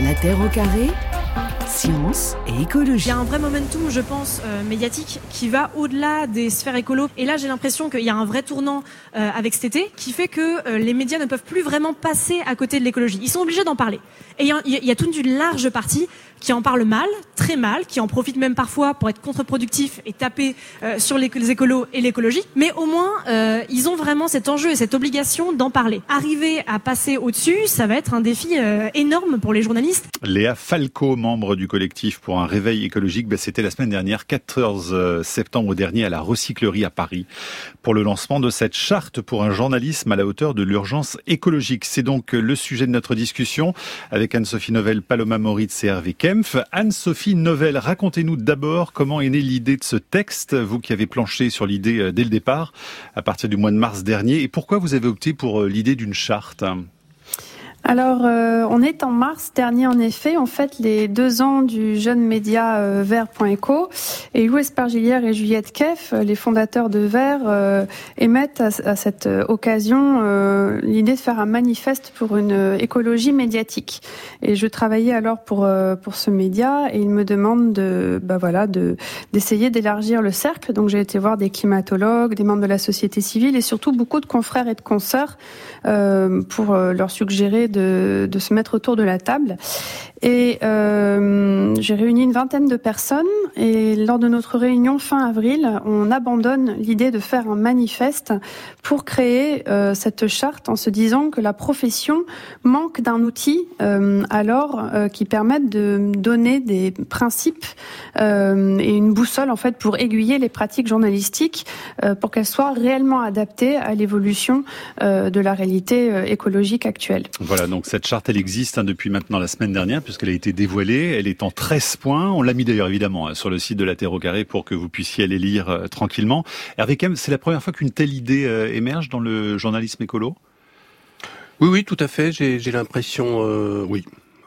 La Terre au carré science et écologie. Il y a un vrai momentum, je pense, euh, médiatique qui va au-delà des sphères écolo. Et là, j'ai l'impression qu'il y a un vrai tournant euh, avec cet été qui fait que euh, les médias ne peuvent plus vraiment passer à côté de l'écologie. Ils sont obligés d'en parler. Et il y, a, il y a toute une large partie qui en parle mal, très mal, qui en profite même parfois pour être contre-productif et taper sur les, écolos et l'écologie. Mais au moins, ils ont vraiment cet enjeu et cette obligation d'en parler. Arriver à passer au-dessus, ça va être un défi énorme pour les journalistes. Léa Falco, membre du collectif pour un réveil écologique, ben, c'était la semaine dernière, 14 euh, septembre dernier, à la recyclerie à Paris, pour le lancement de cette charte pour un journalisme à la hauteur de l'urgence écologique. C'est donc le sujet de notre discussion avec Anne-Sophie Novelle, Paloma Moritz et Hervé Kempf. Anne-Sophie Novelle, racontez-nous d'abord comment est née l'idée de ce texte, vous qui avez planché sur l'idée euh, dès le départ, à partir du mois de mars dernier, et pourquoi vous avez opté pour euh, l'idée d'une charte? Alors, euh, on est en mars dernier, en effet. On fête les deux ans du jeune média euh, Vert.eco. Et Louis Espargilière et Juliette Keff, euh, les fondateurs de Vert, euh, émettent à, à, cette occasion euh, l'idée de faire un manifeste pour une écologie médiatique. Et je travaillais alors pour pour ce média et ils me demandent de bah voilà de d'essayer d'élargir le cercle. Donc j'ai été voir des climatologues, des membres de la société civile et surtout beaucoup de confrères et de consoeurs pour leur suggérer de, se mettre autour de la table. Et euh, j'ai réuni une vingtaine de personnes et lors de notre réunion fin avril, on abandonne l'idée de faire un manifeste pour créer euh, cette charte en se disant que la profession manque d'un outil euh, alors qui permette de donner des principes et une boussole en fait pour aiguiller les pratiques journalistiques pour qu'elles soient réellement adaptées à l'évolution de la réalité écologique actuelle. Voilà, donc cette charte elle existe hein, depuis maintenant la semaine dernière puisqu'elle a été dévoilée. Elle est en 13 points. On l'a mis d'ailleurs évidemment hein, sur le site de la Terre au carré pour que vous puissiez aller lire euh, tranquillement. Hervé Kem, c'est la première fois qu'une telle idée euh, émerge dans le journalisme écolo? Oui, oui, tout à fait. J'ai l'impression, euh, oui,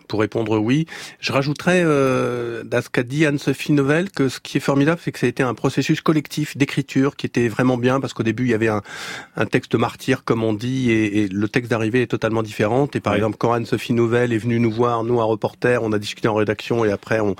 pour répondre oui. Je rajouterais euh, à ce qu'a dit Anne-Sophie Novelle que ce qui est formidable, c'est que ça a été un processus collectif d'écriture qui était vraiment bien parce qu'au début il y avait un, un, texte martyr comme on dit et, et le texte d'arrivée est totalement différent. Et par oui. exemple quand Anne-Sophie Novelle est venue nous voir, nous un reporter, on a discuté en rédaction et après on,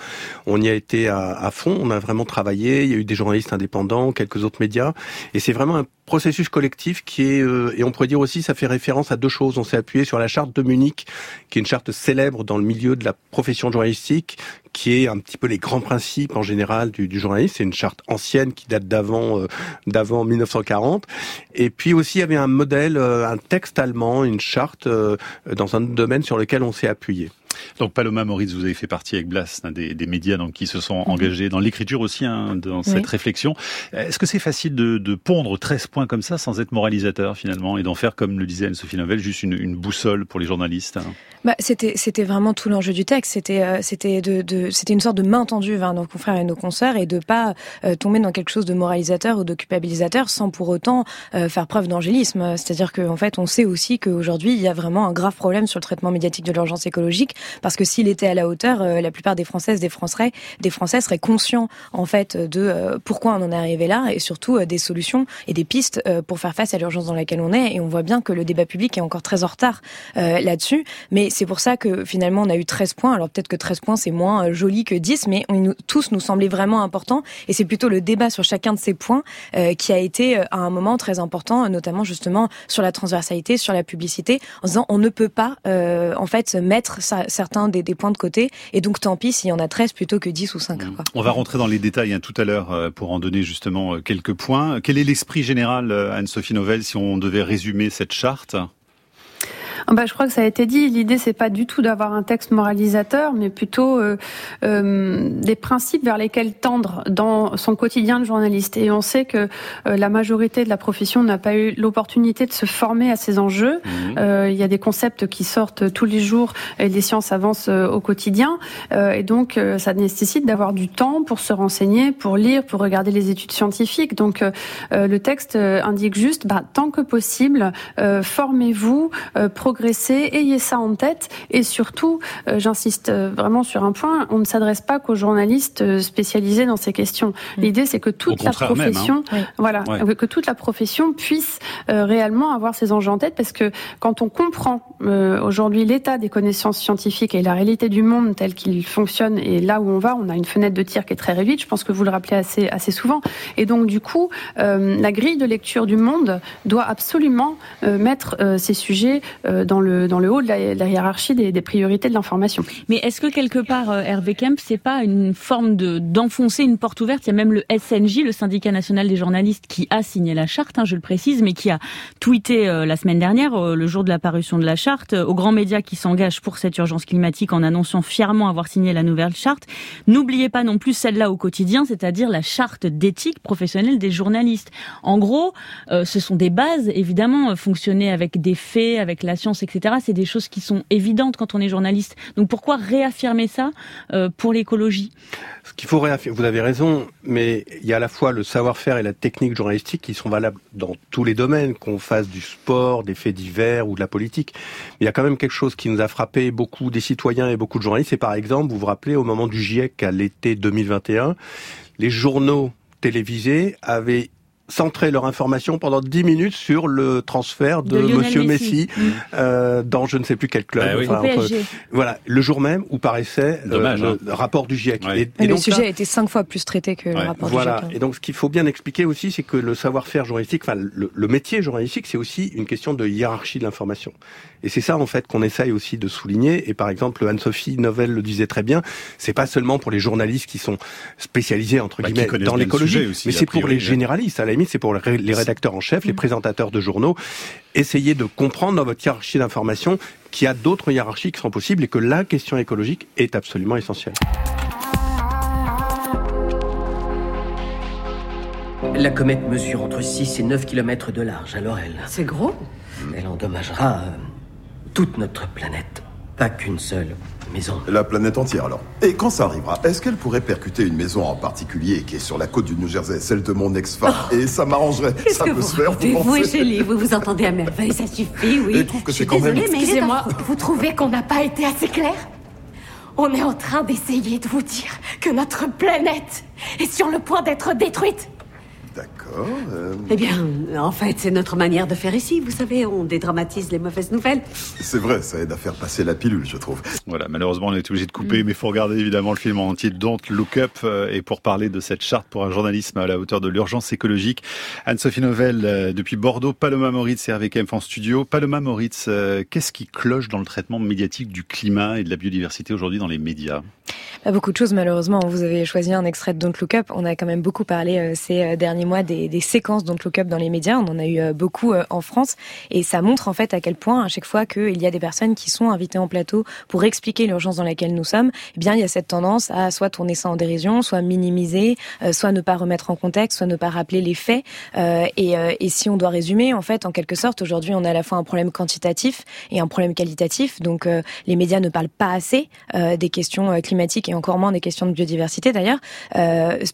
on y a été à, à fond. On a vraiment travaillé. Il y a eu des journalistes indépendants, quelques autres médias et c'est vraiment un processus collectif qui est euh, et on pourrait dire aussi ça fait référence à deux choses. On s'est appuyé sur la charte de Munich qui est une charte célèbre dans le milieu de la profession journalistique qui est un petit peu les grands principes en général du, du journalisme. C'est une charte ancienne qui date d'avant euh, d'avant 1940. Et puis aussi il y avait un modèle, euh, un texte allemand, une charte euh, dans un domaine sur lequel on s'est appuyé. Donc Paloma Moritz, vous avez fait partie avec Blas des, des médias donc, qui se sont engagés dans l'écriture aussi, hein, dans cette oui. réflexion. Est-ce que c'est facile de, de, pondre 13 points comme ça sans être moralisateur finalement et d'en faire, comme le disait Anne-Sophie Novelle, juste une, une, boussole pour les journalistes hein? Bah, C'était vraiment tout l'enjeu du texte. C'était euh, c'était de, de c'était une sorte de main tendue vers nos confrères et nos consoeurs et de pas euh, tomber dans quelque chose de moralisateur ou de culpabilisateur sans pour autant euh, faire preuve d'angélisme. C'est-à-dire qu'en en fait, on sait aussi qu'aujourd'hui, il y a vraiment un grave problème sur le traitement médiatique de l'urgence écologique parce que s'il était à la hauteur, euh, la plupart des Françaises, des Français, des Français seraient conscients en fait de euh, pourquoi on en est arrivé là et surtout euh, des solutions et des pistes euh, pour faire face à l'urgence dans laquelle on est. Et on voit bien que le débat public est encore très en retard euh, là-dessus. Mais c'est pour ça que finalement on a eu 13 points. Alors peut-être que 13 points c'est moins joli que 10, mais on, tous nous semblaient vraiment importants. Et c'est plutôt le débat sur chacun de ces points qui a été à un moment très important, notamment justement sur la transversalité, sur la publicité, en disant on ne peut pas en fait mettre ça, certains des, des, points de côté. Et donc, tant pis s'il y en a 13 plutôt que 10 ou 5. Quoi. On va rentrer dans les détails hein, tout à l'heure euh, pour en donner justement euh, quelques points. Quel est l'esprit général, euh, Anne-Sophie Novelle, si on devait résumer cette charte? Ah bah, je crois que ça a été dit. L'idée, c'est pas du tout d'avoir un texte moralisateur, mais plutôt euh, euh, des principes vers lesquels tendre dans son quotidien de journaliste. Et on sait que euh, la majorité de la profession n'a pas eu l'opportunité de se former à ces enjeux. Mmh. Euh, il y a des concepts qui sortent tous les jours et les sciences avancent euh, au quotidien. Euh, et donc, ça nécessite d'avoir du temps pour se renseigner, pour lire, pour regarder les études scientifiques. Donc, le texte indique juste, bah, tant que possible, formez-vous, progresser, ayez ça en tête. Et surtout, j'insiste vraiment sur un point, on ne s'adresse pas qu'aux journalistes spécialisés dans ces questions. Mm. L'idée, c'est que toute la hein. profession, voilà, que toute la profession puisse réellement avoir ces enjeux en tête, parce que quand on comprend aujourd'hui l'état des connaissances scientifiques et la réalité du monde tel qu'il fonctionne et là où on va, on a une fenêtre de tir qui est très réduite. Je pense que vous le rappelez assez assez souvent. Et donc du coup, euh, la grille de lecture du monde doit absolument euh, mettre euh, ces sujets dans le haut de la, hiérarchie des, priorités de l'information. Mais est-ce que quelque part, Hervé Kemp, c'est pas une forme de d'enfoncer une porte ouverte? Il y a même le SNJ, le syndicat national des journalistes, qui a signé la charte, hein, je le précise, mais qui a tweeté la semaine dernière, le jour de la parution de la charte, aux grands médias qui s'engagent pour cette urgence climatique en annonçant fièrement avoir signé la nouvelle charte. N'oubliez pas non plus celle-là au quotidien, c'est-à-dire la charte d'éthique professionnelle des journalistes. En gros, euh, ce sont des bases, évidemment, euh, fonctionner avec des faits, avec la science, etc. C'est des choses qui sont évidentes quand on est journaliste. Donc pourquoi réaffirmer ça euh, pour l'écologie? Ce qu'il faut réaffirmer, vous avez raison, mais il y a à la fois le savoir-faire et la technique journalistique qui sont valables dans tous les domaines, qu'on fasse du sport, des faits divers ou de la politique. Il y a quand même quelque chose qui nous a frappé beaucoup des citoyens et beaucoup de journalistes. C'est par exemple, vous vous rappelez, au moment du GIEC à l'été 2021, les journaux télévisés avaient centrer leur information pendant 10 minutes sur le transfert de, Monsieur Messi, mm. euh, dans je ne sais plus quel club. Bah voilà, le jour même où paraissait euh, le hein. rapport du GIEC. Et, et le sujet a été cinq fois plus traité que le rapport du GIEC. Voilà. Hein. Et donc ce qu'il faut bien expliquer aussi, c'est que le savoir-faire journalistique, enfin le, le métier journalistique, c'est aussi une question de hiérarchie de l'information. Et c'est ça en fait qu'on essaye aussi de souligner. Et par exemple, Anne-Sophie Novelle le disait très bien, c'est pas seulement pour les journalistes qui sont spécialisés entre bah, guillemets dans l'écologie, mais c'est pour les généralistes. À la limite, c'est pour les rédacteurs en chef, les mm. présentateurs de journaux. Essayez de comprendre dans votre hiérarchie d'information qu'il y a d'autres hiérarchies qui sont possibles et que la question écologique est absolument essentielle. La comète mesure entre 6 et 9 km de large, alors elle... C'est gros Elle endommagera euh, toute notre planète, pas qu'une seule maison. La planète entière alors. Et quand ça arrivera, est-ce qu'elle pourrait percuter une maison en particulier qui est sur la côte du New Jersey, celle de mon ex-femme oh. Et ça m'arrangerait. Ça peut se faire, vous, vous et vous vous entendez à merveille, ça suffit, oui. je trouve que c'est quand même... Excusez-moi, vous trouvez qu'on n'a pas été assez clair? On est en train d'essayer de vous dire que notre planète est sur le point d'être détruite. D'accord. Euh, eh bien, en fait, c'est notre manière de faire ici. Vous savez, on dédramatise les mauvaises nouvelles. C'est vrai, ça aide à faire passer la pilule, je trouve. Voilà, malheureusement, on est obligé de couper, mais il faut regarder évidemment le film en entier, Don't Look Up. Euh, et pour parler de cette charte pour un journalisme à la hauteur de l'urgence écologique, Anne-Sophie Novelle, euh, depuis Bordeaux, Paloma Moritz et Hervé Kempf en studio. Paloma Moritz, qu'est-ce qui cloche dans le traitement médiatique du climat et de la biodiversité aujourd'hui dans les médias? Beaucoup de choses, malheureusement. Vous avez choisi un extrait de Don't Look Up. On a quand même beaucoup parlé ces derniers mois des, des séquences Don't Look Up dans les médias. On en a eu euh, beaucoup euh, en France. Et ça montre en fait à quel point, à chaque fois qu'il y a des personnes qui sont invitées en plateau pour expliquer l'urgence dans laquelle nous sommes, eh bien, il y a cette tendance à soit tourner ça en dérision, soit minimiser, euh, soit ne pas remettre en contexte, soit ne pas rappeler les faits. Et, et si on doit résumer, en fait, en quelque sorte, aujourd'hui, on a à la fois un problème quantitatif et un problème qualitatif. Donc, les médias ne parlent pas assez des questions climatiques et encore moins des questions de biodiversité d'ailleurs.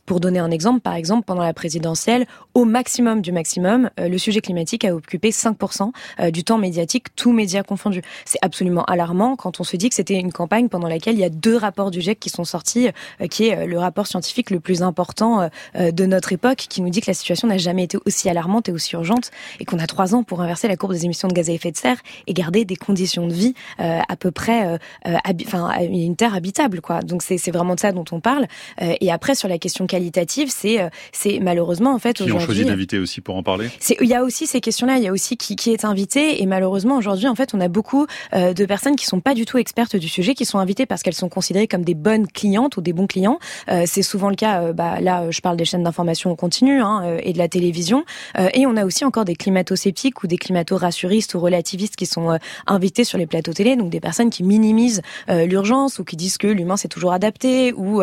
pour donner un exemple, par exemple, pendant la présidentielle, au maximum du maximum, euh, le sujet climatique a occupé 5% euh, du temps médiatique, tous médias confondus. C'est absolument alarmant quand on se dit que c'était une campagne pendant laquelle il y a deux rapports du GIEC qui sont sortis, euh, qui est le rapport scientifique le plus important de notre époque, qui nous dit que la situation n'a jamais été aussi alarmante et aussi urgente, et qu'on a trois ans pour inverser la courbe des émissions de gaz à effet de serre et garder des conditions de vie à peu près, enfin, une terre habitable, quoi. Donc c'est vraiment de ça dont on parle. et après sur la question qualitative, c'est c'est malheureusement en fait aujourd'hui choisi d'inviter aussi pour en parler. Il y a aussi ces questions-là, il y a aussi qui, qui est invité, et malheureusement aujourd'hui, en fait, on a beaucoup euh, de personnes qui sont pas du tout expertes du sujet, qui sont invitées parce qu'elles sont considérées comme des bonnes clientes ou des bons clients. Euh, c'est souvent le cas, euh, bah, là, je parle des chaînes d'information continue hein, et de la télévision, et on a aussi encore des climato-sceptiques ou des climato-rassuristes ou relativistes qui sont invités sur les plateaux télé, donc des personnes qui minimisent l'urgence ou qui disent que l'humain s'est toujours adapté ou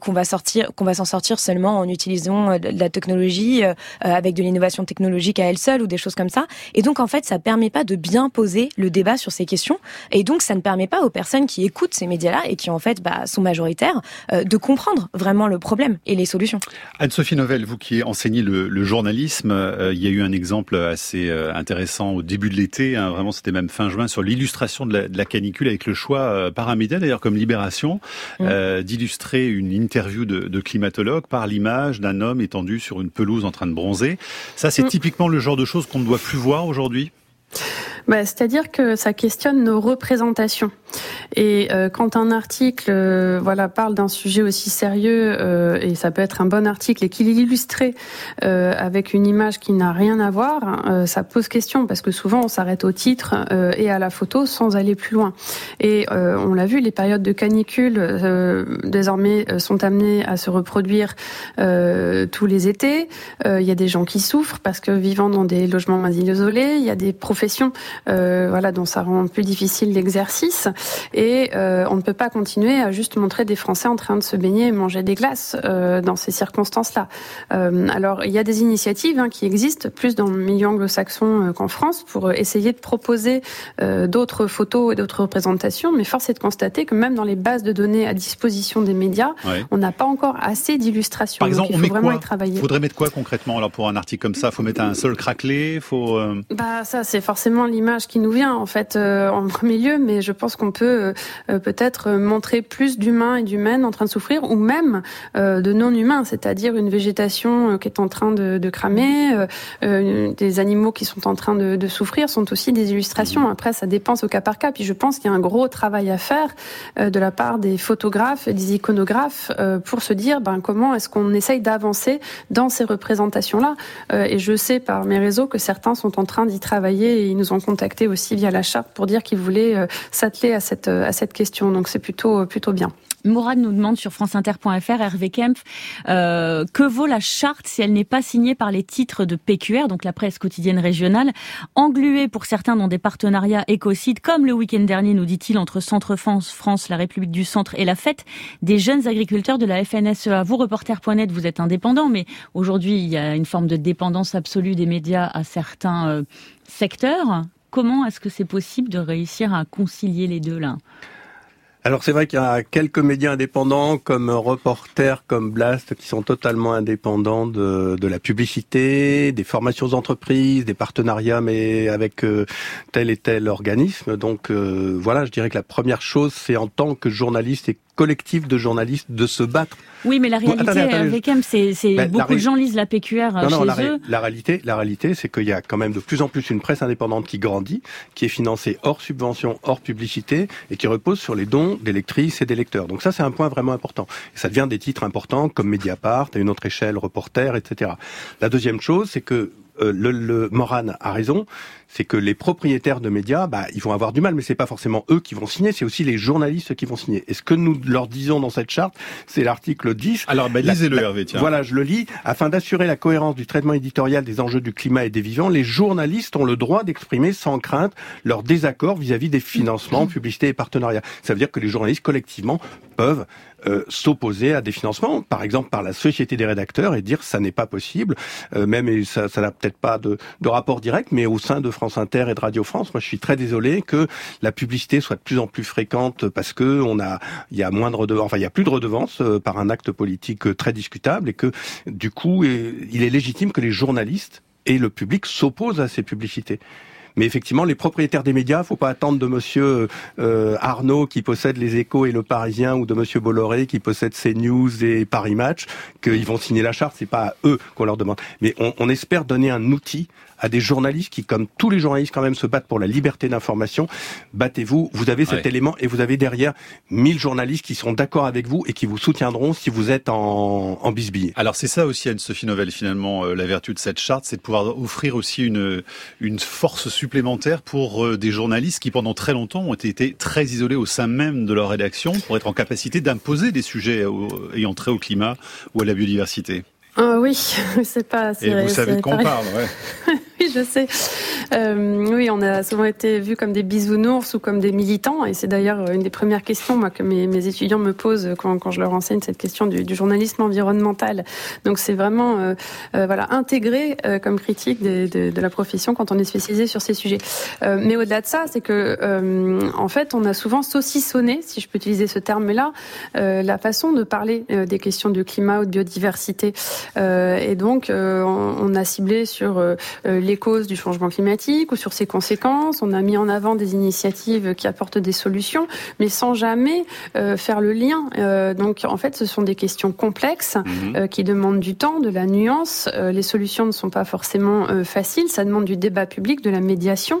qu'on va sortir, qu'on va s'en sortir seulement en utilisant de la technologie avec de l'innovation technologique à elle seule ou des choses comme ça. Et donc en fait, ça permet pas de bien poser le débat sur ces questions. Et donc ça ne permet pas aux personnes qui écoutent ces médias-là et qui en fait bah, sont majoritaires de comprendre vraiment le problème et les solutions. Anne-Sophie Novelle, vous qui enseignez le, le journalisme, il y a eu un exemple assez intéressant au début de l'été. Hein, vraiment, c'était même fin juin sur l'illustration de, la, canicule avec le choix par un média d'ailleurs comme Libération mmh. d'illustrer une interview de, de climatologue par l'image d'un homme étendu sur une pelouse en train de bronzer. Ça, c'est mm. typiquement le genre de choses qu'on ne doit plus voir aujourd'hui? Bah, C'est-à-dire que ça questionne nos représentations. Et euh, quand un article euh, voilà, parle d'un sujet aussi sérieux, euh, et ça peut être un bon article, et qu'il est illustré avec une image qui n'a rien à voir, ça pose question, parce que souvent on s'arrête au titre et à la photo sans aller plus loin. Et on l'a vu, les périodes de canicule désormais sont amenées à se reproduire tous les étés. Il y a des gens qui souffrent parce que vivant dans des logements mal isolés, il y a des professions voilà, dont ça rend plus difficile l'exercice. Et euh, on ne peut pas continuer à juste montrer des Français en train de se baigner et manger des glaces euh, dans ces circonstances-là. Euh, alors, il y a des initiatives hein, qui existent plus dans le milieu anglo-saxon qu'en France pour essayer de proposer d'autres photos et d'autres représentations. Mais force est de constater que même dans les bases de données à disposition des médias, on n'a pas encore assez d'illustrations. Par exemple, il faut on met vraiment quoi y Faudrait mettre quoi concrètement alors pour un article comme ça? Faut mettre un seul craquelé Faut Bah ça, c'est forcément l'image qui nous vient en fait en premier lieu, mais je pense qu'on peut euh, euh, peut-être montrer plus d'humains et d'humaines en train de souffrir, ou même euh, de non-humains, c'est-à-dire une végétation qui est en train de, de cramer, des animaux qui sont en train de, de, souffrir, sont aussi des illustrations. Après, ça dépend au cas par cas. Puis je pense qu'il y a un gros travail à faire de la part des photographes, des iconographes, pour se dire ben, comment est-ce qu'on essaye d'avancer dans ces représentations-là. et je sais par mes réseaux que certains sont en train d'y travailler et ils nous ont contactés aussi via la charte pour dire qu'ils voulaient s'atteler à cette à cette question. Donc c'est plutôt plutôt bien. Mourad nous demande sur franceinter.fr, Hervé Kempf, euh, que vaut la charte si elle n'est pas signée par les titres de PQR, donc la presse quotidienne régionale, engluée pour certains dans des partenariats écocides, comme le week-end dernier, nous dit-il, entre Centre-France, France, la République du Centre et la fête des jeunes agriculteurs de la FNSEA. Vous, reporter.net, vous êtes indépendant, mais aujourd'hui, il y a une forme de dépendance absolue des médias à certains euh, secteurs. Comment est-ce que c'est possible de réussir à concilier les deux là? Alors c'est vrai qu'il y a quelques médias indépendants comme Reporter, comme Blast, qui sont totalement indépendants de, de la publicité, des formations d'entreprise, des partenariats, mais avec euh, tel et tel organisme. Donc euh, voilà, je dirais que la première chose, c'est en tant que journaliste et collectif de journalistes de se battre. Oui, mais la réalité, c'est ben, beaucoup de gens lisent la PQR non, non, chez eux. La réalité, la réalité, c'est qu'il y a quand même de plus en plus une presse indépendante qui grandit, qui est financée hors subvention, hors publicité, et qui repose sur les dons des lectrices et des lecteurs. Donc ça, c'est un point vraiment important. Et ça devient des titres importants comme Mediapart, à une autre échelle, Reporter, etc. La deuxième chose, c'est que euh, le, le, Moran a raison, c'est que les propriétaires de médias, bah, ils vont avoir du mal, mais c'est pas forcément eux qui vont signer, c'est aussi les journalistes qui vont signer. Et ce que nous leur disons dans cette charte, c'est l'article 10. Alors, bah, lisez-le, Hervé, tiens. Voilà, je le lis. Afin d'assurer la cohérence du traitement éditorial des enjeux du climat et des vivants, les journalistes ont le droit d'exprimer sans crainte leur désaccord vis-à-vis des financements, publicités et partenariats. Ça veut dire que les journalistes, collectivement, peuvent euh, s'opposer à des financements, par exemple par la société des rédacteurs, et dire ça n'est pas possible, euh, même et ça n'a peut-être pas de, rapport direct, mais au sein de France Inter et de Radio France, moi je suis très désolé que la publicité soit de plus en plus fréquente parce que on a, il y a moins de redevances, enfin il y a plus de redevances euh, par un acte politique très discutable, et que du coup il est légitime que les journalistes et le public s'opposent à ces publicités. Mais effectivement, les propriétaires des médias, faut pas attendre de Monsieur euh, Arnaud qui possède les Échos et le Parisien ou de Monsieur Bolloré qui possède CNews et Paris Match qu'ils vont signer la charte. C'est pas à eux qu'on leur demande. Mais on, on espère donner un outil à des journalistes qui, comme tous les journalistes quand même, se battent pour la liberté d'information. Battez-vous, vous avez cet élément et vous avez derrière 1000 journalistes qui sont d'accord avec vous et qui vous soutiendront si vous êtes en, en bisbille. Alors c'est ça aussi, Anne-Sophie Novelle, finalement, euh, la vertu de cette charte, c'est de pouvoir offrir aussi une, une force supplémentaire pour euh, des journalistes qui, pendant très longtemps, ont été très isolés au sein même de leur rédaction pour être en capacité d'imposer des sujets ayant trait au climat ou à la biodiversité. Ah oui, c'est pas. Et vous savez de quoi on parle, ouais. oui, je sais. Euh, oui, on a souvent été vus comme des bisounours ou comme des militants, et c'est d'ailleurs une des premières questions moi, que mes, mes étudiants me posent quand, quand, je leur enseigne cette question du, du journalisme environnemental. Donc c'est vraiment euh, euh, voilà intégré euh, comme critique de, de, de, la profession quand on est spécialisé sur ces sujets. Euh, mais au-delà de ça, c'est que euh, en fait, on a souvent saucissonné, si je peux utiliser ce terme-là, la façon de parler des questions de climat ou de biodiversité. Et donc, on, on, a ciblé sur les causes du changement climatique ou sur ses conséquences. On a mis en avant des initiatives qui apportent des solutions, mais sans jamais euh, faire le lien. Euh, donc, en fait, ce sont des questions complexes mmh. euh, qui demandent du temps, de la nuance. Euh, les solutions ne sont pas forcément euh, faciles. Ça demande du débat public, de la médiation.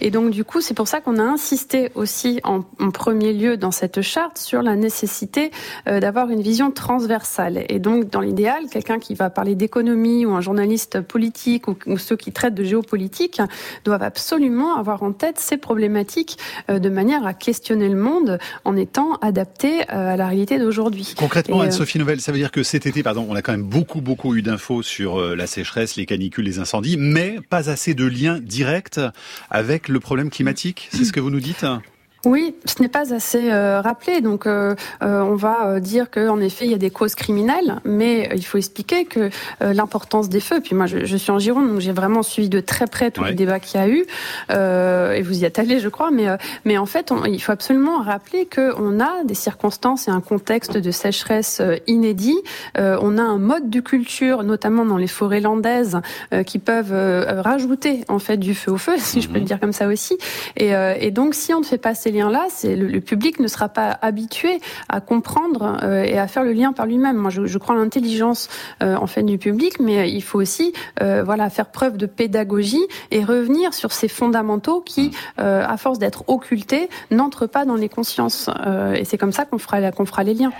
Et donc, du coup, c'est pour ça qu'on a insisté aussi en, en, premier lieu dans cette charte sur la nécessité euh, d'avoir une vision transversale. Et donc, dans l'idéal, quelqu'un qui va parler d'économie ou un journaliste politique ou, ou ceux qui traitent de géopolitique doivent absolument avoir en tête ces problématiques euh, de manière à questionner le monde en étant adapté euh, à la réalité d'aujourd'hui. Concrètement, Anne-Sophie Nouvelle, ça veut dire que cet été, pardon, on a quand même beaucoup, beaucoup eu d'infos sur euh, la sécheresse, les canicules, les incendies, mais pas assez de liens directs avec le problème climatique. C'est ce que vous nous dites? Oui, ce n'est pas assez euh, rappelé. Donc, euh, euh, on va euh, dire qu'en effet, il y a des causes criminelles, mais il faut expliquer que l'importance des feux. Puis moi, je, je suis en Gironde, donc j'ai vraiment suivi de très près tous ouais. les débats qu'il y a eu. et vous y êtes allé, je crois. Mais, mais en fait, on, il faut absolument rappeler qu'on a des circonstances et un contexte de sécheresse inédit. on a un mode de culture, notamment dans les forêts landaises, qui peuvent rajouter en fait du feu au feu, si je peux le dire comme ça aussi. Et, et donc, si on ne fait pas ces liens-là, c'est le, le, public ne sera pas habitué à comprendre euh, et à faire le lien par lui-même. Moi, je, je crois à l'intelligence euh, en fait du public, mais il faut aussi euh, voilà faire preuve de pédagogie et revenir sur ces fondamentaux qui, euh, à force d'être occultés, n'entrent pas dans les consciences. Euh, et c'est comme ça qu'on fera qu'on fera les liens.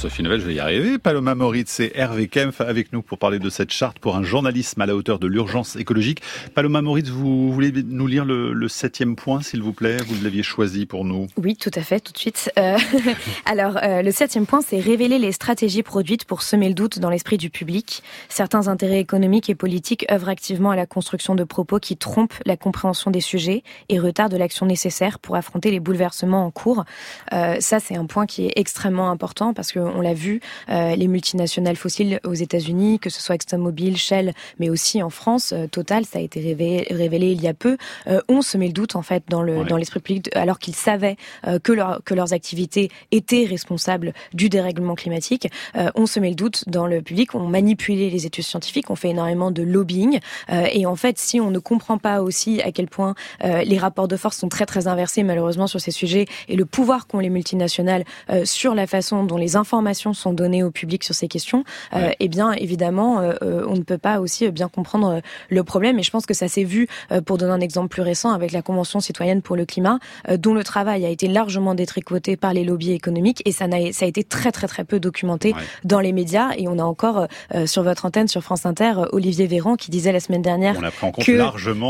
Sophie Novel, je vais y arriver. Paloma Moritz et Hervé Kempf avec nous pour parler de cette charte pour un journalisme à la hauteur de l'urgence écologique. Paloma Moritz, vous voulez nous lire le, septième point, s'il vous plaît? Vous l'aviez choisi pour nous. Oui, tout à fait, tout de suite. Euh, alors, euh, le septième point, c'est révéler les stratégies produites pour semer le doute dans l'esprit du public. Certains intérêts économiques et politiques œuvrent activement à la construction de propos qui trompent la compréhension des sujets et retardent l'action nécessaire pour affronter les bouleversements en cours. Euh, ça, c'est un point qui est extrêmement important parce que on l'a vu, euh, les multinationales fossiles aux États-Unis, que ce soit ExxonMobil, Shell, mais aussi en France, euh, Total, ça a été révélé, révélé il y a peu, euh, ont semé le doute en fait dans le ouais. dans l'esprit public, alors qu'ils savaient euh, que leur, que leurs activités étaient responsables du dérèglement climatique, euh, ont semé le doute dans le public, ont manipulé les études scientifiques, ont fait énormément de lobbying, euh, et en fait, si on ne comprend pas aussi à quel point les rapports de force sont très très inversés malheureusement sur ces sujets et le pouvoir qu'ont les multinationales sur la façon dont les informations informations sont données au public sur ces questions, euh, eh bien évidemment, euh, on ne peut pas aussi bien comprendre le problème. Et je pense que ça s'est vu, euh, pour donner un exemple plus récent, avec la Convention citoyenne pour le climat, euh, dont le travail a été largement détricoté par les lobbies économiques et ça, a, ça a été très très très peu documenté ouais. dans les médias. Et on a encore euh, sur votre antenne, sur France Inter, Olivier Véran qui disait la semaine dernière que,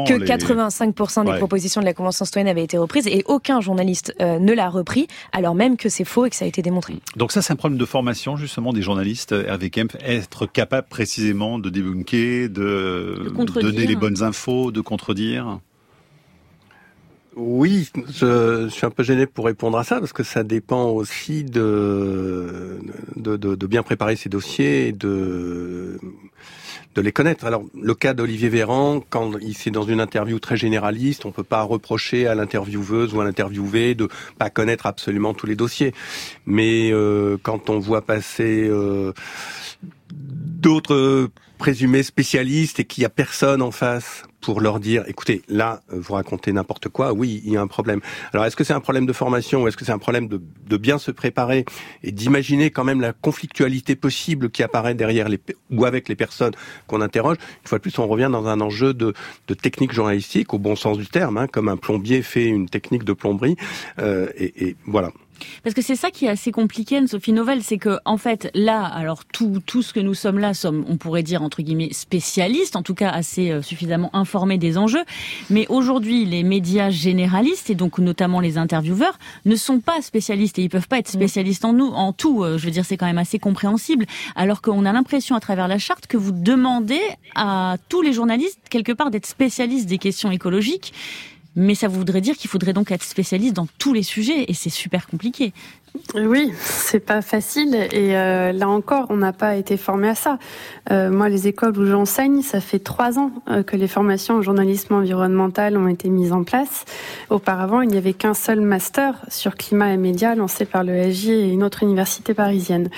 que les... 85% des ouais. propositions de la Convention citoyenne avaient été reprises et aucun journaliste ne l'a repris, alors même que c'est faux et que ça a été démontré. Donc ça, c'est un problème de formation justement des journalistes, Hervé Kempf, être capable précisément de débunker, de, de donner les bonnes infos, de contredire? Oui, je, je, suis un peu gêné pour répondre à ça parce que ça dépend aussi de, de, de, de bien préparer ses dossiers et de, de les connaître. Alors, le cas d'Olivier Véran, quand il c'est dans une interview très généraliste, on peut pas reprocher à l'intervieweuse ou à l'interviewé de pas connaître absolument tous les dossiers. Mais euh, quand on voit passer euh, d'autres présumés spécialistes et qu'il y a personne en face pour leur dire, écoutez, là, vous racontez n'importe quoi, oui, il y a un problème. Alors, est-ce que c'est un problème de formation ou est-ce que c'est un problème de, de, bien se préparer et d'imaginer quand même la conflictualité possible qui apparaît derrière les, ou avec les personnes qu'on interroge? Une fois de plus, on revient dans un enjeu de, de technique journalistique, au bon sens du terme, hein, comme un plombier fait une technique de plomberie, euh, et, et voilà. Parce que c'est ça qui est assez compliqué, Sophie Novelle, c'est que en fait là, alors tout tout ce que nous sommes là sommes, on pourrait dire entre guillemets spécialistes, en tout cas assez euh, suffisamment informés des enjeux. Mais aujourd'hui, les médias généralistes et donc notamment les intervieweurs ne sont pas spécialistes et ils peuvent pas être spécialistes en nous, en tout. Euh, je veux dire, c'est quand même assez compréhensible. Alors qu'on a l'impression à travers la charte que vous demandez à tous les journalistes quelque part d'être spécialistes des questions écologiques. Mais ça voudrait dire qu'il faudrait donc être spécialiste dans tous les sujets et c'est super compliqué. Oui, c'est pas facile et euh, là encore, on n'a pas été formé à ça. Euh, moi, les écoles où j'enseigne, ça fait trois ans euh, que les formations en journalisme environnemental ont été mises en place. Auparavant, il n'y avait qu'un seul master sur climat et médias lancé par le SJ et une autre université parisienne.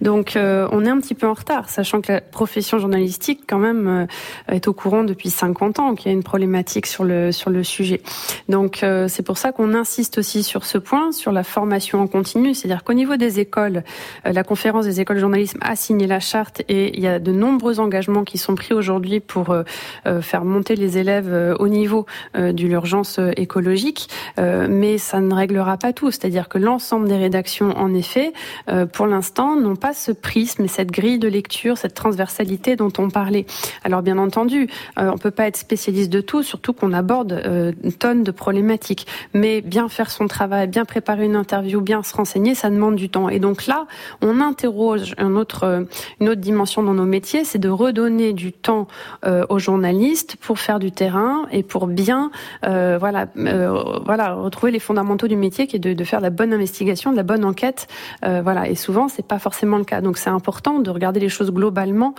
Donc, on est un petit peu en retard, sachant que la profession journalistique, quand même, est au courant depuis 50 ans qu'il y a une problématique sur le sur le sujet. Donc, c'est pour ça qu'on insiste aussi sur ce point, sur la formation en continu c'est-à-dire qu'au niveau des écoles, euh, la conférence des écoles de journalisme a signé la charte et il y a de nombreux engagements qui sont pris aujourd'hui pour euh, euh, faire monter les élèves au niveau de l'urgence écologique, mais ça ne réglera pas tout. C'est-à-dire que l'ensemble des rédactions, en effet, pour l'instant, n'ont pas ce prisme et cette grille de lecture, cette transversalité dont on parlait. Alors bien entendu, on peut pas être spécialiste de tout, surtout qu'on aborde une tonne de problématiques. Mais bien faire son travail, bien préparer une interview, bien se renseigner, ça demande du temps. Et donc là, on interroge un autre, une autre dimension dans nos métiers, c'est de redonner du temps euh, aux journalistes pour faire du terrain et pour bien, euh, voilà, euh, voilà, retrouver les fondamentaux du métier, qui est de, faire la bonne investigation, de la bonne enquête, voilà. Et souvent, c'est pas forcément le cas. Donc c'est important de regarder les choses globalement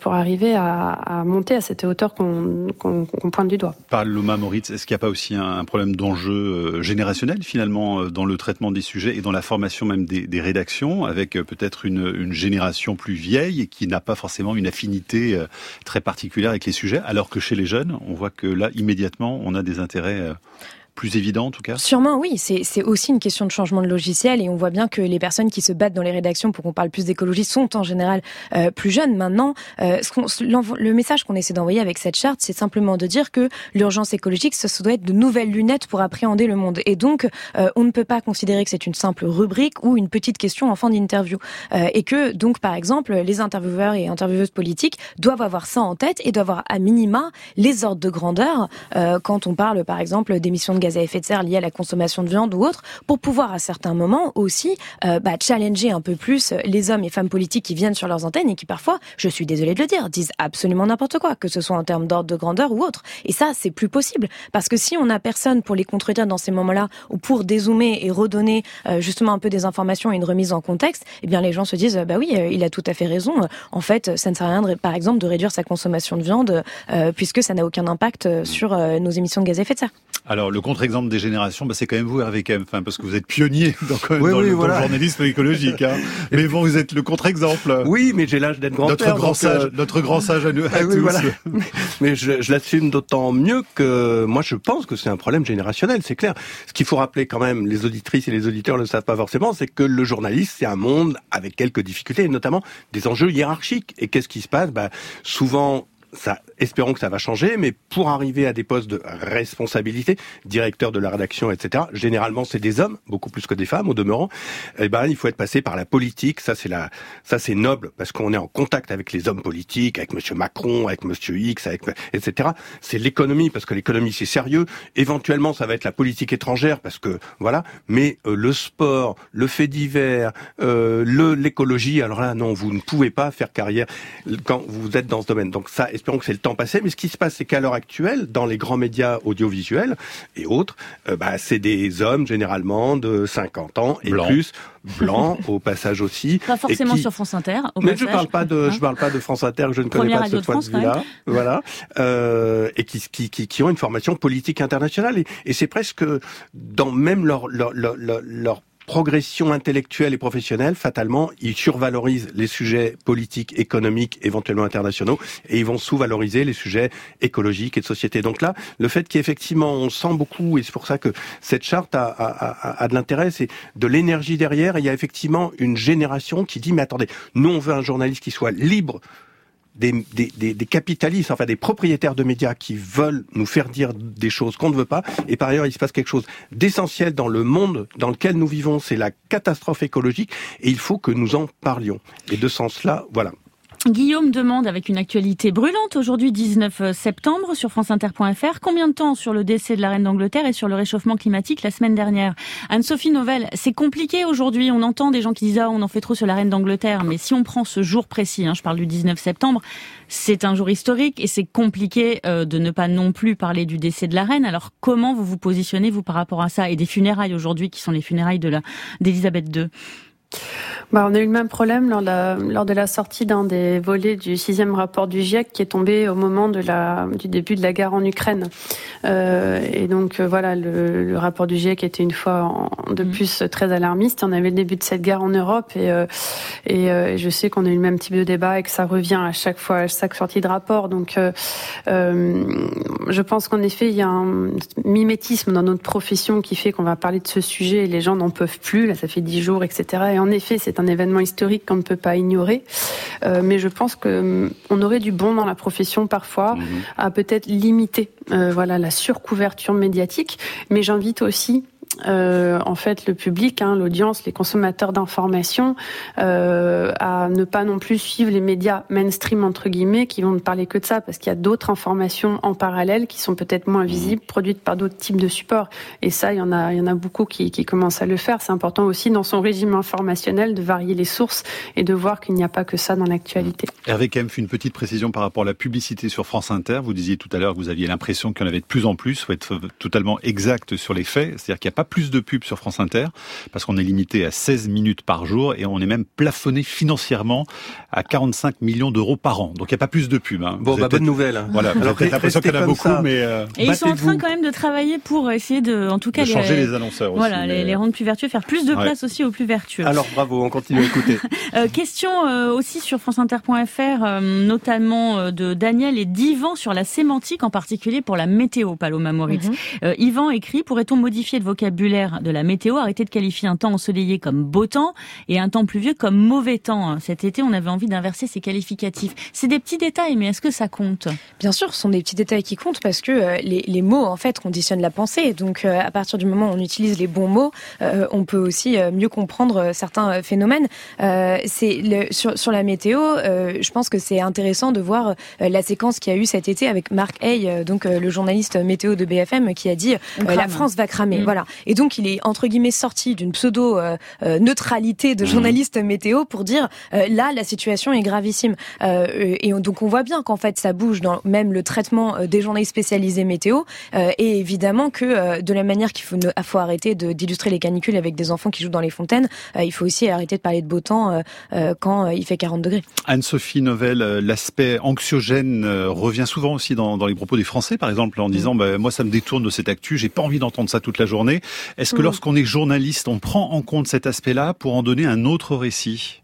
pour arriver à, monter à cette hauteur qu'on qu pointe du doigt. Par Loma Moritz, est-ce qu'il n'y a pas aussi un problème d'enjeu générationnel finalement dans le traitement des sujets et dans la formation même des, rédactions, avec euh, peut-être une, une, génération plus vieille et qui n'a pas forcément une affinité euh, très particulière avec les sujets, alors que chez les jeunes, on voit que là, immédiatement, on a des intérêts euh, plus évident en tout cas Sûrement oui, c'est aussi une question de changement de logiciel et on voit bien que les personnes qui se battent dans les rédactions pour qu'on parle plus d'écologie sont en général euh, plus jeunes. Maintenant, euh, le message qu'on essaie d'envoyer avec cette charte, c'est simplement de dire que l'urgence écologique, ça, doit être de nouvelles lunettes pour appréhender le monde. Et donc, euh, on ne peut pas considérer que c'est une simple rubrique ou une petite question en fin d'interview. Et que donc, par exemple, les intervieweurs et intervieweuses politiques doivent avoir ça en tête et doivent avoir à minima les ordres de grandeur quand on parle, par exemple, d'émissions de gaz à effet de serre liés à la consommation de viande ou autre, pour pouvoir à certains moments aussi euh, bah, challenger un peu plus les hommes et femmes politiques qui viennent sur leurs antennes et qui parfois, je suis désolée de le dire, disent absolument n'importe quoi, que ce soit en termes d'ordre de grandeur ou autre. Et ça, c'est plus possible. Parce que si on n'a personne pour les contredire dans ces moments-là, ou pour dézoomer et redonner euh, justement un peu des informations et une remise en contexte, eh bien les gens se disent, bah oui, euh, il a tout à fait raison. En fait, ça ne sert à rien, par exemple, de réduire sa consommation de viande, puisque ça n'a aucun impact sur nos émissions de gaz à effet de serre. Alors, le contre-exemple des générations, bah, c'est quand même vous, Hervé Kempf, enfin, parce que vous êtes pionnier dans, le, journalisme écologique. Hein. mais bon, vous êtes le contre-exemple. Oui, mais j'ai l'âge d'être grand-père. Notre grand sage, euh... notre grand sage à nous. À ah tous. Voilà. mais je, je l'assume d'autant mieux que moi, je pense que c'est un problème générationnel, c'est clair. Ce qu'il faut rappeler quand même, les auditrices et les auditeurs ne le savent pas forcément, c'est que le journaliste, c'est un monde avec quelques difficultés, et notamment des enjeux hiérarchiques. Et qu'est-ce qui se passe? Bah, Souvent, ça, espérons que ça va changer, mais pour arriver à des postes de responsabilité, directeur de la rédaction, etc., généralement c'est des hommes, beaucoup plus que des femmes au demeurant, eh ben, il faut être passé par la politique, ça c'est la, ça c'est noble, parce qu'on est en contact avec les hommes politiques, avec monsieur Macron, avec monsieur X, avec, etc. C'est l'économie, parce que l'économie c'est sérieux, éventuellement ça va être la politique étrangère, parce que, voilà, mais euh, le sport, le fait divers, euh, le, l'écologie, alors là, non, vous ne pouvez pas faire carrière quand vous êtes dans ce domaine. Donc ça, espérons que c'est le temps passé. Mais ce qui se passe, c'est qu'à l'heure actuelle, dans les grands médias audiovisuels et autres, euh, bah, c'est des hommes généralement de 50 ans et plus, blancs au passage aussi. Pas forcément sur France Inter. Au mais je parle pas de, je parle pas de France Inter, je ne connais pas ce point de vue-là. Voilà, euh, et qui, qui, qui, qui, ont une formation politique internationale et, et c'est presque dans même leur leur, leur, leur progression intellectuelle et professionnelle, fatalement, ils survalorisent les sujets politiques, économiques, éventuellement internationaux, et ils vont sous-valoriser les sujets écologiques et de société. Donc là, le fait qu'effectivement on sent beaucoup, et c'est pour ça que cette charte a, a, a, de l'intérêt, c'est de l'énergie derrière, il y a effectivement une génération qui dit, mais attendez, nous on veut un journaliste qui soit libre des, des, des, capitalistes, enfin des propriétaires de médias qui veulent nous faire dire des choses qu'on ne veut pas. Et par ailleurs, il se passe quelque chose d'essentiel dans le monde dans lequel nous vivons, c'est la catastrophe écologique, et il faut que nous en parlions. Et de sens-là, voilà. Guillaume demande, avec une actualité brûlante, aujourd'hui 19 septembre, sur franceinter.fr, combien de temps sur le décès de la reine d'Angleterre et sur le réchauffement climatique la semaine dernière? Anne-Sophie Novelle, c'est compliqué aujourd'hui. On entend des gens qui disent, ah, on en fait trop sur la reine d'Angleterre. Mais si on prend ce jour précis, hein, je parle du 19 septembre, c'est un jour historique et c'est compliqué euh, de ne pas non plus parler du décès de la reine. Alors, comment vous vous positionnez, vous, par rapport à ça et des funérailles aujourd'hui qui sont les funérailles de d'Elisabeth II bah, on a eu le même problème lors de la, lors de la sortie d'un des volets du sixième rapport du GIEC qui est tombé au moment de la, du début de la guerre en Ukraine. Euh, et donc euh, voilà, le, le, rapport du GIEC était une fois de mm. plus très alarmiste. On avait le début de cette guerre en Europe et, euh, et, je sais qu'on a eu le même type de débat et que ça revient à chaque fois, à chaque sortie de rapport. Donc je pense qu'en effet, il y a un mimétisme dans notre profession qui fait qu'on va parler de ce sujet et les gens n'en peuvent plus. Là, ça fait dix jours, etc. Et en effet, c'est un événement historique qu'on ne peut pas ignorer. Euh, mais je pense que on aurait du bon dans la profession parfois mhm. à peut-être limiter euh, voilà la surcouverture médiatique. Mais j'invite aussi euh, en fait le public, hein, l'audience, les consommateurs d'informations, euh, à ne pas non plus suivre les médias mainstream entre guillemets qui vont ne parler que de ça, parce qu'il y a d'autres informations en parallèle qui sont peut-être moins visibles, produites par d'autres types de supports. Et ça, il y en a, il y en a beaucoup qui, qui commencent à le faire. C'est important aussi dans son régime informationnel de varier les sources et de voir qu'il n'y a pas que ça dans l'actualité. Hervé Kempf, une petite précision par rapport à la publicité sur France Inter. Vous disiez tout à l'heure que vous aviez l'impression qu'il y en avait de plus en plus. Faut être totalement exact sur les faits, c'est-à-dire qu'il n'y a pas plus de pubs sur France Inter, parce qu'on est limité à 16 minutes par jour et on est même plafonné financièrement à 45 millions d'euros par an. Donc il n'y a pas plus de pubs. Hein. Bon, bah, bonne nouvelle. Hein. Voilà, vous avez l'impression qu'il y en a beaucoup, mais... Euh, et ils sont en train quand même de travailler pour essayer de, en tout cas... De changer les, annonceurs voilà, les, les, rendre plus vertueux, faire plus de place aussi aux plus vertueux. Alors bravo, on continue à écouter. euh, question euh, aussi sur franceinter.fr, euh, notamment de Daniel et d'Yvan sur la sémantique, en particulier pour la météo, Paloma Moritz. Mhm. Yvan écrit, pourrait-on modifier le vocabulaire de la météo arrêter de qualifier un temps ensoleillé comme beau temps et un temps pluvieux comme mauvais temps? Cet été, on avait envie d'inverser ces qualificatifs. C'est des petits détails, mais est-ce que ça compte? Bien sûr, ce sont des petits détails qui comptent parce que euh, les, les, mots, en fait, conditionnent la pensée. Donc, euh, à partir du moment où on utilise les bons mots, euh, on peut aussi mieux comprendre certains phénomènes. c'est sur, sur la météo, je pense que c'est intéressant de voir la séquence qu'il y a eu cet été avec Marc Hay, donc le journaliste météo de BFM, qui a dit la France va cramer. Mm. Voilà. Et donc, il est entre guillemets sorti d'une pseudo neutralité de mmh. journaliste météo pour dire là la situation est gravissime et donc on voit bien qu'en fait ça bouge dans même le traitement des journalistes spécialisés météo et évidemment que de la manière qu'il faut, faut arrêter d'illustrer les canicules avec des enfants qui jouent dans les fontaines, il faut aussi arrêter de parler de beau temps quand il fait 40 degrés. Anne-Sophie Novelle, l'aspect anxiogène revient souvent aussi dans, dans, les propos des Français, par exemple, en disant mmh. bah, moi ça me détourne de cette actu, j'ai pas envie d'entendre ça toute la journée. Est-ce que mmh. lorsqu'on est journaliste, on prend en compte cet aspect-là pour en donner un autre récit?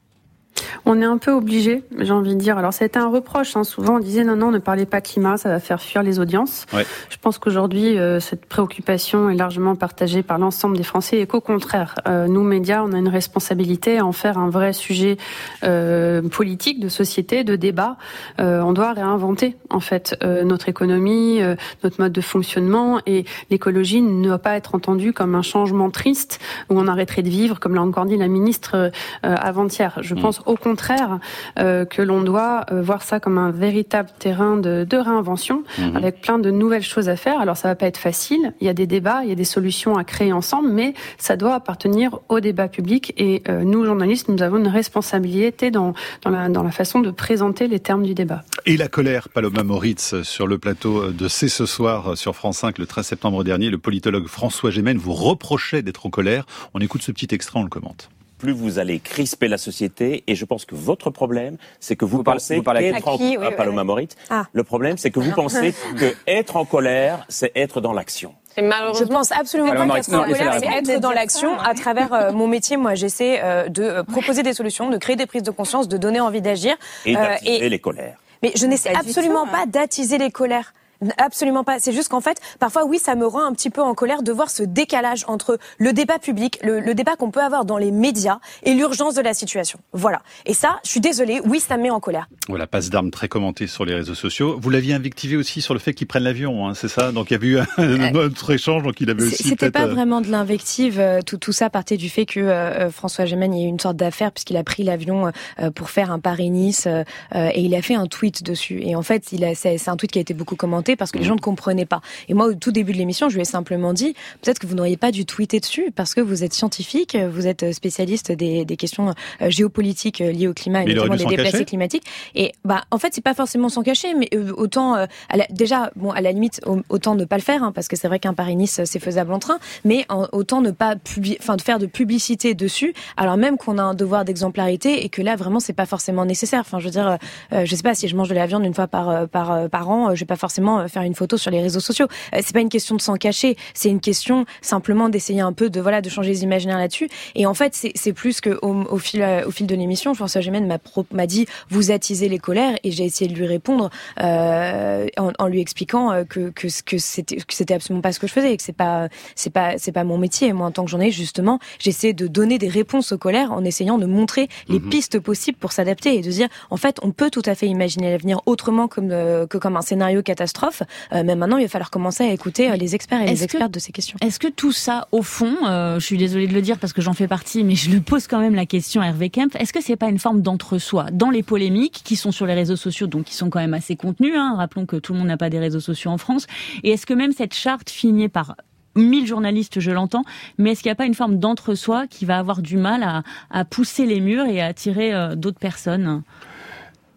On est un peu obligé, j'ai envie de dire. Alors, ça a été un reproche. Hein. Souvent, on disait non, non, ne parlez pas climat, ça va faire fuir les audiences. Je pense qu'aujourd'hui, euh, cette préoccupation est largement partagée par l'ensemble des Français et qu'au contraire, euh, nous, médias, on a une responsabilité à en faire un vrai sujet euh, politique, de société, de débat. on doit réinventer, en fait, notre économie, notre mode de fonctionnement et l'écologie ne doit pas être entendue comme un changement triste où on arrêterait de vivre, comme l'a encore dit la ministre avant-hier. Je mm. pense au contraire euh, que l'on doit euh, voir ça comme un véritable terrain de, de réinvention, mhm. avec plein de nouvelles choses à faire. Alors ça va pas être facile, il y a des débats, il y a des solutions à créer ensemble, mais ça doit appartenir au débat public. Et euh, nous, journalistes, nous avons une responsabilité dans, dans, la, dans la façon de présenter les termes du débat. Et la colère, Paloma Moritz, sur le plateau de C'est ce soir sur France 5 le 13 septembre dernier, le politologue François Gémen vous reprochait d'être en colère. On écoute ce petit extrait, on le commente plus vous allez crisper la société. Et je pense que votre problème, c'est que vous, pensez qu'être en... Ah, Paloma Moritz, ah. le problème, c'est que vous pensez que être en colère, c'est être dans l'action. Je pense absolument pas qu'être en colère, c'est être dans l'action. À travers euh, mon métier, moi, j'essaie euh, de euh, proposer des solutions, de créer des prises de conscience, de donner envie d'agir. Et d'attiser les colères. Mais je n'essaie absolument pas d'attiser les colères. Absolument pas. C'est juste qu'en fait, parfois, oui, ça me rend un petit peu en colère de voir ce décalage entre le débat public, le, débat qu'on peut avoir dans les médias et l'urgence de la situation. Voilà. Et ça, je suis désolée, oui, ça me met en colère. Voilà, passe d'armes très commentée sur les réseaux sociaux. Vous l'aviez invectivé aussi sur le fait qu'il prenne l'avion, hein, c'est ça? Donc il y a eu un, autre échange, donc il avait aussi. C'était pas euh, vraiment de l'invective. Euh, tout, tout ça partait du fait que euh, François Gémen, il y a eu une sorte d'affaire puisqu'il a pris l'avion pour faire un Paris-Nice et il a fait un tweet dessus. Et en fait, c'est un tweet qui a été beaucoup commenté parce que les mmh. gens ne comprenaient pas. Et moi, au tout début de l'émission, je lui ai simplement dit peut-être que vous n'auriez pas dû tweeter dessus parce que vous êtes scientifique, vous êtes spécialiste des, des questions géopolitiques liées au climat et notamment des déplacés climatiques. Et bah, en fait, c'est pas forcément sans cacher, mais autant déjà, bon, à la limite, autant ne pas le faire, hein, parce que c'est vrai qu'un Paris-Nice, c'est faisable en train, mais autant ne pas enfin, de faire de publicité dessus, alors même qu'on a un devoir d'exemplarité et que là, vraiment, c'est pas forcément nécessaire. Enfin, je veux dire, euh, je sais pas, si je mange de la viande une fois par, euh, par, euh, par an, je vais pas forcément faire une photo sur les réseaux sociaux. c'est pas une question de s'en cacher, c'est une question simplement d'essayer un peu de, voilà, de changer les imaginaires là-dessus. Et en fait, c'est plus que au, fil, au fil de l'émission, François Gémen m'a dit, vous attisez les colères, et j'ai essayé de lui répondre en, en, lui expliquant que, que, que c'était c'était absolument pas ce que je faisais, et que c'est pas c'est pas c'est pas mon métier. Moi, en tant que journaliste, justement, j'essaie de donner des réponses aux colères en essayant de montrer les mhm. pistes possibles pour s'adapter et de dire en fait, on peut tout à fait imaginer l'avenir autrement comme euh, que comme un scénario catastrophe. Euh, mais maintenant, il va falloir commencer à écouter euh, les experts et les expertes de ces questions. Est-ce que tout ça, au fond, je suis désolée de le dire parce que j'en fais partie, mais je le pose quand même la question à Hervé Kemp. Est-ce que c'est pas une forme d'entre-soi dans les polémiques qui sont sur les réseaux sociaux, donc qui sont quand même assez contenus. Hein, rappelons que tout le monde n'a pas des réseaux sociaux en France. Et est-ce que même cette charte finit par mille journalistes, je l'entends, mais est-ce qu'il n'y a pas une forme d'entre-soi qui va avoir du mal à, pousser les murs et à attirer euh, d'autres personnes?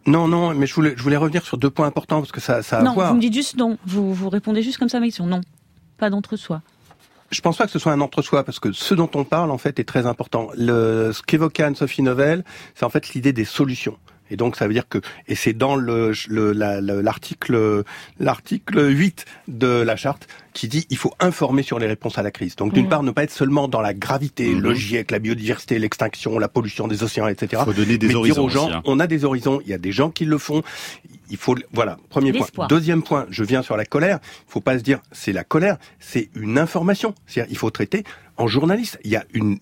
Non, non, mais je voulais, je voulais revenir sur deux points importants parce que ça, ça a non, à voir. vous me dites juste non. Vous, vous répondez juste comme ça, question. Non, pas d'entre-soi. Je pense pas que ce soit un entre-soi parce que ce dont on parle en fait est très important. Le, ce qu'évoquait Anne-Sophie Novelle, c'est en fait l'idée des solutions. Et donc ça veut dire que et c'est dans le l'article l'article 8 de la charte qui dit il faut informer sur les réponses à la crise. Donc d'une mmh. part ne pas être seulement dans la gravité, mmh. le GIEC, la biodiversité, l'extinction, la pollution des océans, etc. Faut donner des mais horizons dire aux gens hein. on a des horizons, il y a des gens qui le font. Il faut voilà premier point. Deuxième point, je viens sur la colère. Il faut pas se dire c'est la colère, c'est une information. C'est-à-dire il faut traiter en journaliste. Il y a une,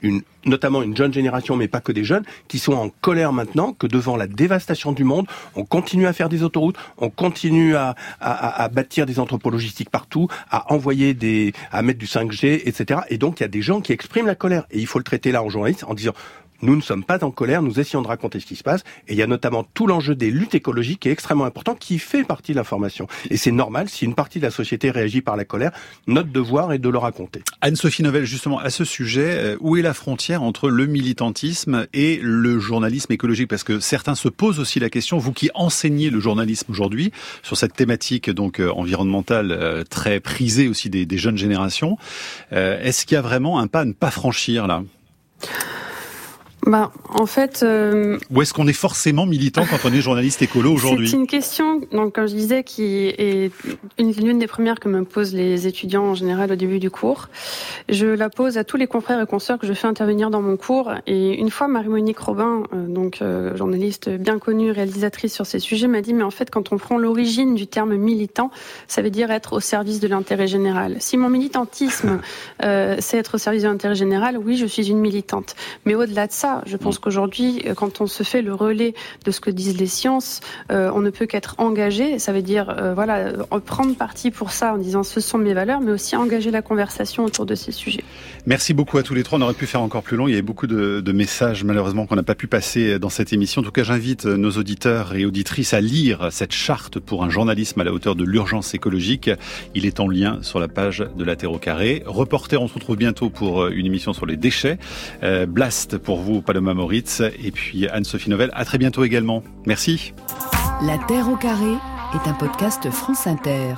notamment une jeune génération, mais pas que des jeunes, qui sont en colère maintenant que devant la dévastation du monde, on continue à faire des autoroutes, on continue à, à, à bâtir des entrepôts logistiques partout, à envoyer des, à mettre du 5G, etc. Et donc il y a des gens qui expriment la colère. Et il faut le traiter là en journaliste en disant nous ne sommes pas en colère, nous essayons de raconter ce qui se passe. Et il y a notamment tout l'enjeu des luttes écologiques qui est extrêmement important, qui fait partie de l'information. Et c'est normal, si une partie de la société réagit par la colère, notre devoir est de le raconter. Anne-Sophie Novelle, justement, à ce sujet, euh, où est la frontière entre le militantisme et le journalisme écologique? Parce que certains se posent aussi la question, vous qui enseignez le journalisme aujourd'hui, sur cette thématique donc euh, environnementale euh, très prisée aussi des jeunes générations, est-ce qu'il y a vraiment un pas à ne pas franchir là? Bah, en fait. Euh... Ou est-ce qu'on est forcément militant quand on est journaliste écolo aujourd'hui C'est une question, donc comme je disais, qui est l'une des premières que me posent les étudiants en général au début du cours. Je la pose à tous les confrères et consoeurs que je fais intervenir dans mon cours. Et une fois, Marie-Monique Robin, euh, donc euh, journaliste bien connue, réalisatrice sur ces sujets, m'a dit mais en fait, quand on prend l'origine du terme militant, ça veut dire être au service de l'intérêt général. Si mon militantisme, euh, c'est être au service de l'intérêt général, oui, je suis une militante. Mais au-delà de ça je pense mm. qu'aujourd'hui, euh, quand on se fait le relais de ce que disent les sciences, euh, on ne peut qu'être engagé. Ça veut dire, euh, voilà, prendre parti pour ça en disant ce sont mes valeurs, mais aussi engager la conversation autour de ces sujets. Merci beaucoup à tous les trois. On aurait pu faire encore plus long. Il y avait beaucoup de, de messages, malheureusement, qu'on n'a pas pu passer dans cette émission. En tout cas, j'invite nos auditeurs et auditrices à lire cette charte pour un journalisme à la hauteur de l'urgence écologique. Il est en lien sur la page de la Terre au carré. Reporter, on se retrouve bientôt pour une émission sur les déchets. Blast pour vous Paloma Moritz et puis Anne-Sophie Novelle. À très bientôt également. Merci. La Terre au carré est un podcast France Inter.